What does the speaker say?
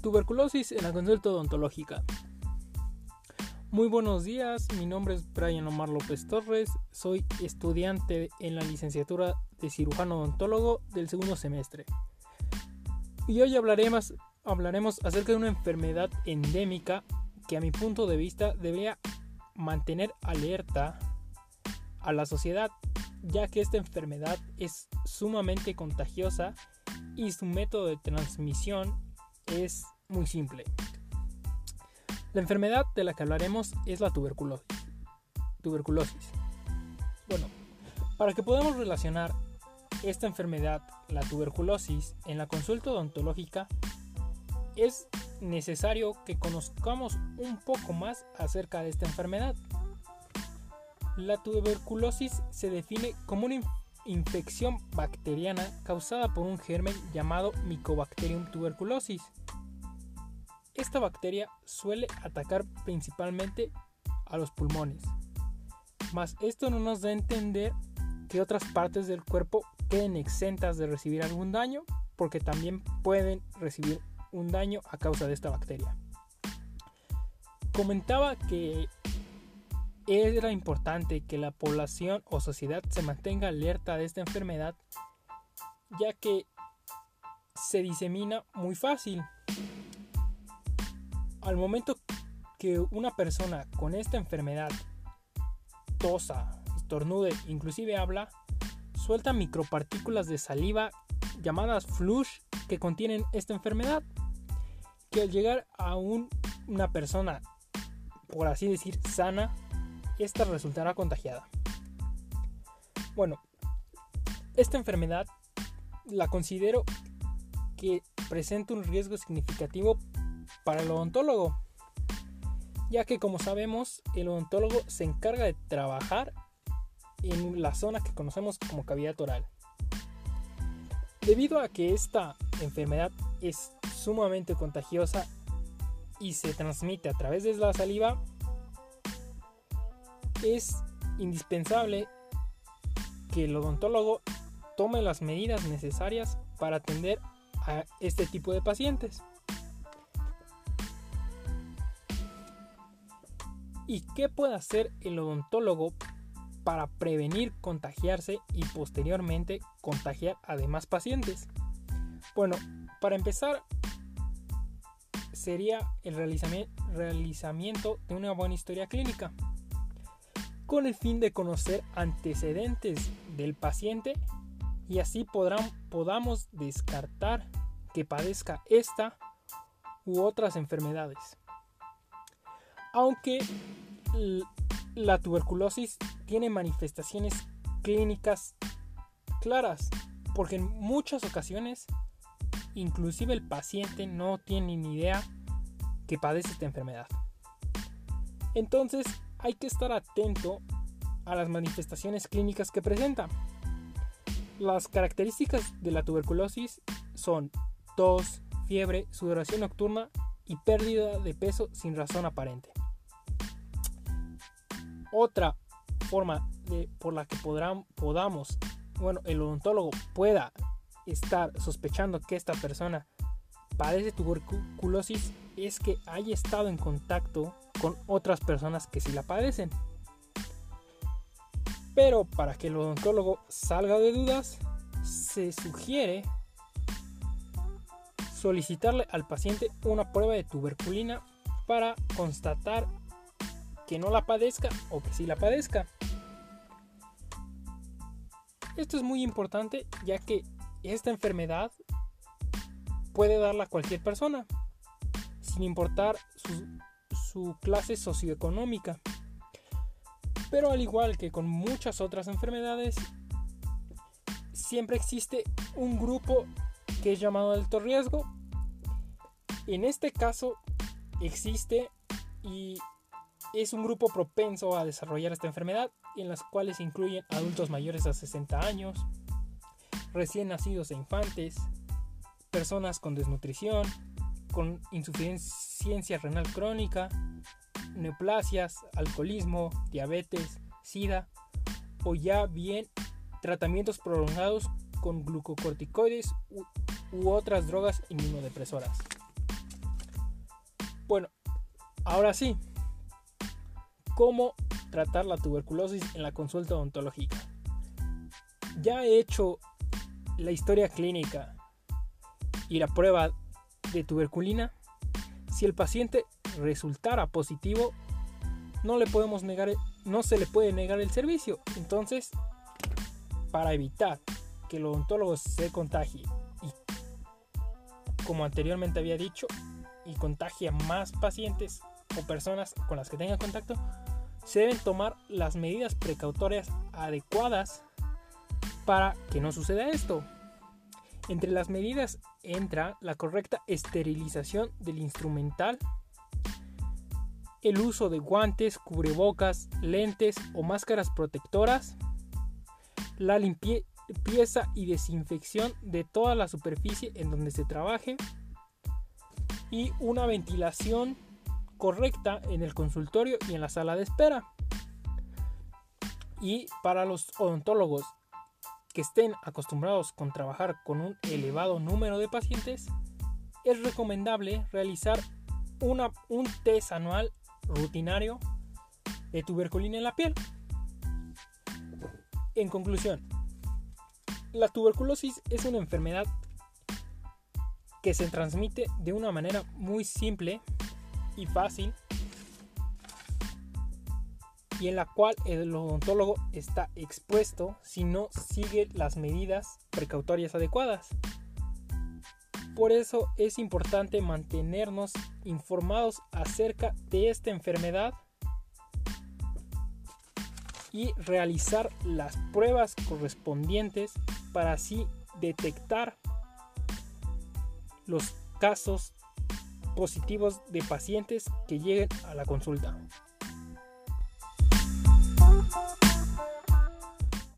Tuberculosis en la consulta odontológica. Muy buenos días, mi nombre es Brian Omar López Torres, soy estudiante en la licenciatura de cirujano odontólogo del segundo semestre. Y hoy hablaremos, hablaremos acerca de una enfermedad endémica que a mi punto de vista debería mantener alerta a la sociedad, ya que esta enfermedad es sumamente contagiosa y su método de transmisión es muy simple. La enfermedad de la que hablaremos es la tuberculosis. Tuberculosis. Bueno, para que podamos relacionar esta enfermedad, la tuberculosis, en la consulta odontológica, es necesario que conozcamos un poco más acerca de esta enfermedad. La tuberculosis se define como una infección bacteriana causada por un germen llamado Mycobacterium tuberculosis esta bacteria suele atacar principalmente a los pulmones, mas esto no nos da a entender que otras partes del cuerpo queden exentas de recibir algún daño, porque también pueden recibir un daño a causa de esta bacteria. Comentaba que era importante que la población o sociedad se mantenga alerta de esta enfermedad, ya que se disemina muy fácil. Al momento que una persona con esta enfermedad tosa, estornude, inclusive habla, suelta micropartículas de saliva llamadas flush que contienen esta enfermedad, que al llegar a una persona, por así decir, sana, esta resultará contagiada. Bueno, esta enfermedad la considero que presenta un riesgo significativo para el odontólogo, ya que como sabemos el odontólogo se encarga de trabajar en la zona que conocemos como cavidad oral. Debido a que esta enfermedad es sumamente contagiosa y se transmite a través de la saliva, es indispensable que el odontólogo tome las medidas necesarias para atender a este tipo de pacientes. ¿Y qué puede hacer el odontólogo para prevenir contagiarse y posteriormente contagiar a demás pacientes? Bueno, para empezar sería el realizamiento de una buena historia clínica con el fin de conocer antecedentes del paciente y así podamos descartar que padezca esta u otras enfermedades. Aunque la tuberculosis tiene manifestaciones clínicas claras, porque en muchas ocasiones inclusive el paciente no tiene ni idea que padece esta enfermedad. Entonces hay que estar atento a las manifestaciones clínicas que presenta. Las características de la tuberculosis son tos, fiebre, sudoración nocturna y pérdida de peso sin razón aparente. Otra forma de, por la que podamos, bueno, el odontólogo pueda estar sospechando que esta persona padece tuberculosis es que haya estado en contacto con otras personas que sí la padecen. Pero para que el odontólogo salga de dudas, se sugiere solicitarle al paciente una prueba de tuberculina para constatar que no la padezca o que sí la padezca. Esto es muy importante ya que esta enfermedad puede darla a cualquier persona, sin importar su, su clase socioeconómica. Pero al igual que con muchas otras enfermedades, siempre existe un grupo que es llamado alto riesgo. En este caso existe y es un grupo propenso a desarrollar esta enfermedad, en las cuales incluyen adultos mayores a 60 años, recién nacidos e infantes, personas con desnutrición, con insuficiencia renal crónica, neoplasias, alcoholismo, diabetes, sida o ya bien tratamientos prolongados con glucocorticoides u, otras drogas inmunodepresoras. Ahora sí, ¿cómo tratar la tuberculosis en la consulta odontológica? Ya he hecho la historia clínica y la prueba de tuberculina. Si el paciente resultara positivo, no le podemos negar, no se le puede negar el servicio. Entonces, para evitar que el odontólogo se contagie y, como anteriormente había dicho, y contagie a más pacientes o personas con las que tenga contacto, se deben tomar las medidas precautorias adecuadas para que no suceda esto. Entre las medidas entra la correcta esterilización del instrumental, el uso de guantes, cubrebocas, lentes o máscaras protectoras, la limpieza y desinfección de toda la superficie en donde se trabaje y una ventilación correcta en el consultorio y en la sala de espera. Y para los odontólogos estén acostumbrados con trabajar con un elevado número de pacientes, es recomendable realizar una, un test anual rutinario de tuberculina en la piel. En conclusión, la tuberculosis es una enfermedad que se transmite de una manera muy simple y fácil y en la cual el odontólogo está expuesto si no sigue las medidas precautorias adecuadas. Por eso es importante mantenernos informados acerca de esta enfermedad y realizar las pruebas correspondientes para así detectar los casos positivos de pacientes que lleguen a la consulta. Bye.